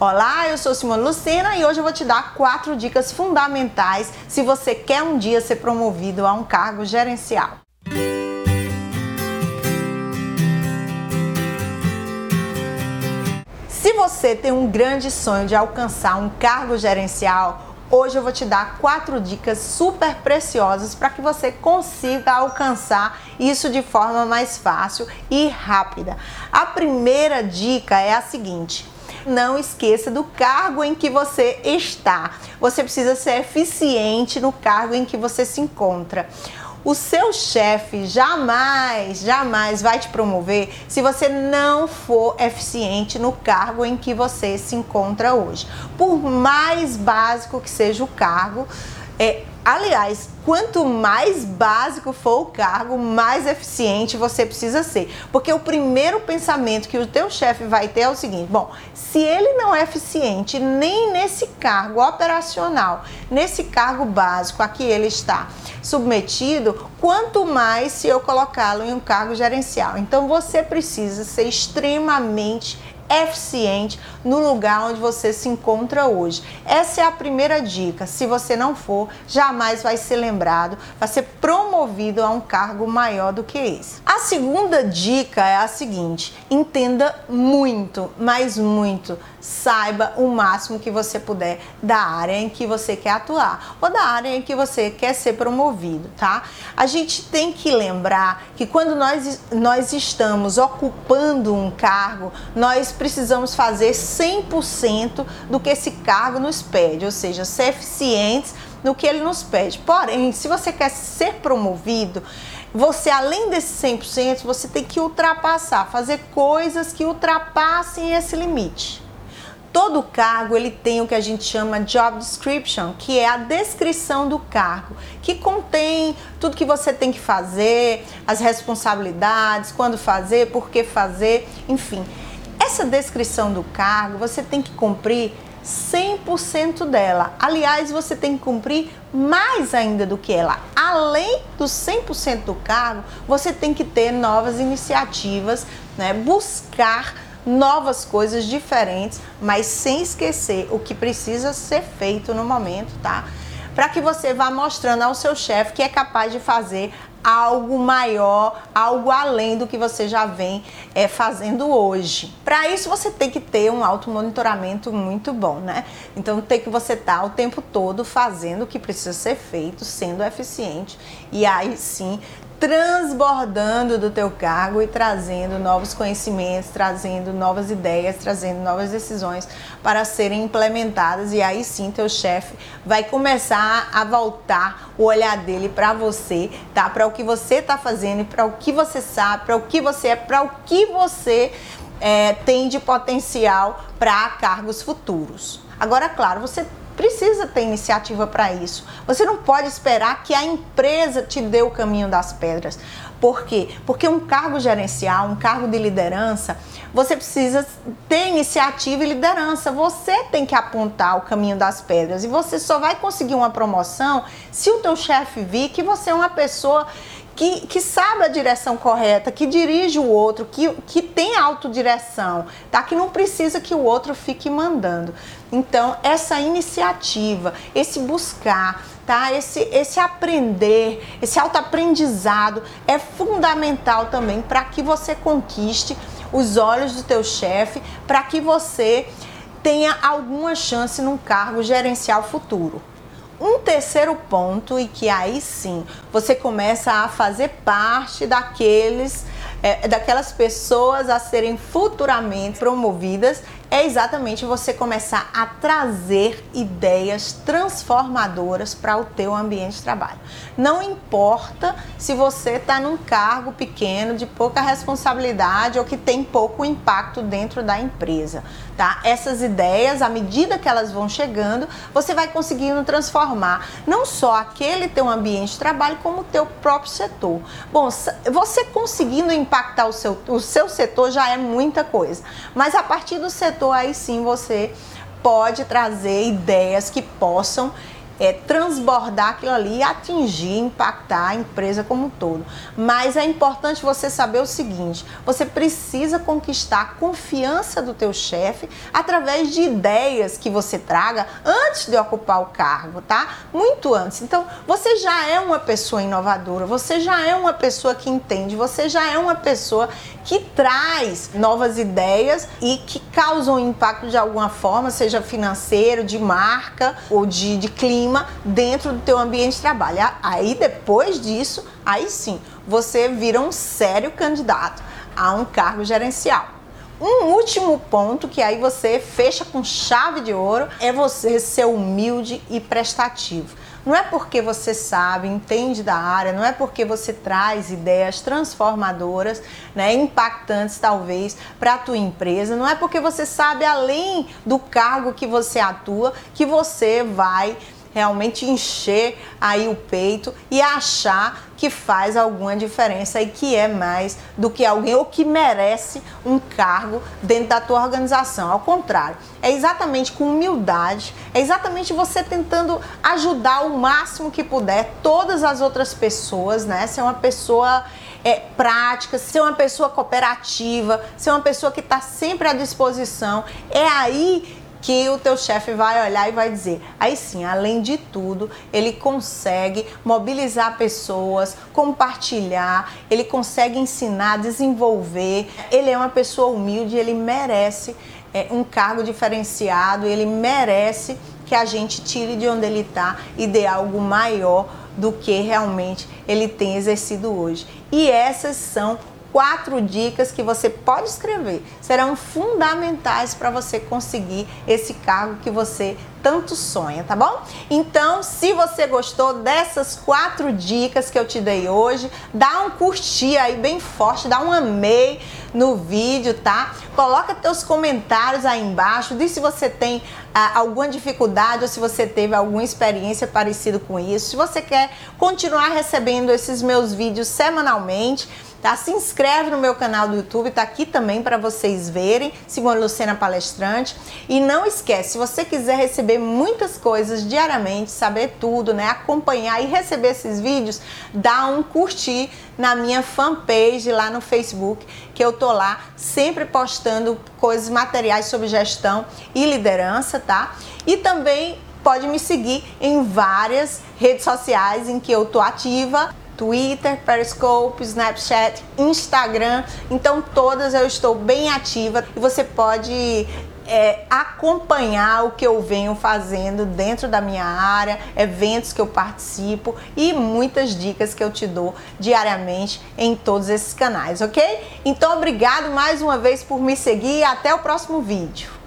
Olá, eu sou Simone Lucena e hoje eu vou te dar quatro dicas fundamentais se você quer um dia ser promovido a um cargo gerencial. Se você tem um grande sonho de alcançar um cargo gerencial, Hoje eu vou te dar quatro dicas super preciosas para que você consiga alcançar isso de forma mais fácil e rápida. A primeira dica é a seguinte: não esqueça do cargo em que você está. Você precisa ser eficiente no cargo em que você se encontra. O seu chefe jamais, jamais vai te promover se você não for eficiente no cargo em que você se encontra hoje. Por mais básico que seja o cargo, é, Aliás, quanto mais básico for o cargo, mais eficiente você precisa ser. Porque o primeiro pensamento que o teu chefe vai ter é o seguinte: bom, se ele não é eficiente nem nesse cargo operacional, nesse cargo básico a que ele está submetido, quanto mais se eu colocá-lo em um cargo gerencial. Então você precisa ser extremamente eficiente no lugar onde você se encontra hoje. Essa é a primeira dica. Se você não for, jamais vai ser lembrado, vai ser promovido a um cargo maior do que esse. A segunda dica é a seguinte: entenda muito, mas muito. Saiba o máximo que você puder da área em que você quer atuar ou da área em que você quer ser promovido, tá? A gente tem que lembrar que quando nós, nós estamos ocupando um cargo, nós precisamos fazer 100% do que esse cargo nos pede, ou seja, ser eficientes no que ele nos pede. Porém, se você quer ser promovido, você além desse 100%, você tem que ultrapassar, fazer coisas que ultrapassem esse limite. Todo cargo ele tem o que a gente chama job description, que é a descrição do cargo, que contém tudo que você tem que fazer, as responsabilidades, quando fazer, por que fazer, enfim. Essa descrição do cargo, você tem que cumprir 100% dela. Aliás, você tem que cumprir mais ainda do que ela. Além dos 100% do cargo, você tem que ter novas iniciativas, né? buscar novas coisas diferentes, mas sem esquecer o que precisa ser feito no momento, tá? Para que você vá mostrando ao seu chefe que é capaz de fazer algo maior, algo além do que você já vem é, fazendo hoje. Para isso você tem que ter um automonitoramento muito bom, né? Então tem que você estar tá o tempo todo fazendo o que precisa ser feito, sendo eficiente e aí sim transbordando do teu cargo e trazendo novos conhecimentos, trazendo novas ideias, trazendo novas decisões para serem implementadas e aí sim teu chefe vai começar a voltar o olhar dele para você, tá? Para o que você está fazendo, para o que você sabe, para o que você é, para o que você é, tem de potencial para cargos futuros. Agora, claro, você precisa ter iniciativa para isso. Você não pode esperar que a empresa te dê o caminho das pedras. Por quê? Porque um cargo gerencial, um cargo de liderança, você precisa ter iniciativa e liderança. Você tem que apontar o caminho das pedras e você só vai conseguir uma promoção se o teu chefe vir que você é uma pessoa que, que sabe a direção correta, que dirige o outro, que, que tem autodireção, tá? Que não precisa que o outro fique mandando. Então, essa iniciativa, esse buscar, tá? Esse, esse aprender, esse autoaprendizado é fundamental também para que você conquiste os olhos do teu chefe, para que você tenha alguma chance num cargo gerencial futuro. Um terceiro ponto, e que aí sim você começa a fazer parte daqueles, é, daquelas pessoas a serem futuramente promovidas é exatamente você começar a trazer ideias transformadoras para o teu ambiente de trabalho. Não importa se você está num cargo pequeno, de pouca responsabilidade ou que tem pouco impacto dentro da empresa, tá? Essas ideias, à medida que elas vão chegando, você vai conseguindo transformar não só aquele teu ambiente de trabalho, como o teu próprio setor. Bom, você conseguindo impactar o seu, o seu setor já é muita coisa, mas a partir do setor aí sim você pode trazer ideias que possam é, transbordar aquilo ali e atingir, impactar a empresa como um todo. Mas é importante você saber o seguinte: você precisa conquistar a confiança do teu chefe através de ideias que você traga antes de ocupar o cargo, tá? Muito antes. Então, você já é uma pessoa inovadora, você já é uma pessoa que entende, você já é uma pessoa que traz novas ideias e que causam impacto de alguma forma, seja financeiro, de marca ou de, de clima dentro do teu ambiente de trabalho. Aí depois disso, aí sim, você vira um sério candidato a um cargo gerencial. Um último ponto que aí você fecha com chave de ouro é você ser humilde e prestativo. Não é porque você sabe, entende da área, não é porque você traz ideias transformadoras, né, impactantes talvez para a tua empresa, não é porque você sabe além do cargo que você atua que você vai realmente encher aí o peito e achar que faz alguma diferença e que é mais do que alguém ou que merece um cargo dentro da tua organização. Ao contrário, é exatamente com humildade, é exatamente você tentando ajudar o máximo que puder todas as outras pessoas, né? Ser uma pessoa é, prática, ser uma pessoa cooperativa, ser uma pessoa que está sempre à disposição. É aí que o teu chefe vai olhar e vai dizer: aí sim, além de tudo, ele consegue mobilizar pessoas, compartilhar, ele consegue ensinar, desenvolver. Ele é uma pessoa humilde, ele merece é, um cargo diferenciado, ele merece que a gente tire de onde ele está e dê algo maior do que realmente ele tem exercido hoje. E essas são quatro dicas que você pode escrever serão fundamentais para você conseguir esse cargo que você tanto sonha, tá bom? Então, se você gostou dessas quatro dicas que eu te dei hoje, dá um curtir aí bem forte, dá um amei no vídeo, tá? Coloca teus comentários aí embaixo, diz se você tem ah, alguma dificuldade ou se você teve alguma experiência parecida com isso. Se você quer continuar recebendo esses meus vídeos semanalmente, tá? Se inscreve no meu canal do YouTube, tá aqui também para vocês verem, segundo a Luciana Palestrante. E não esquece, se você quiser receber muitas coisas diariamente, saber tudo, né? Acompanhar e receber esses vídeos, dá um curtir na minha fanpage lá no Facebook, que eu tô lá sempre postando coisas materiais sobre gestão e liderança, tá? E também pode me seguir em várias redes sociais em que eu tô ativa Twitter, Periscope, Snapchat, Instagram. Então, todas eu estou bem ativa e você pode é, acompanhar o que eu venho fazendo dentro da minha área, eventos que eu participo e muitas dicas que eu te dou diariamente em todos esses canais, ok? Então, obrigado mais uma vez por me seguir e até o próximo vídeo.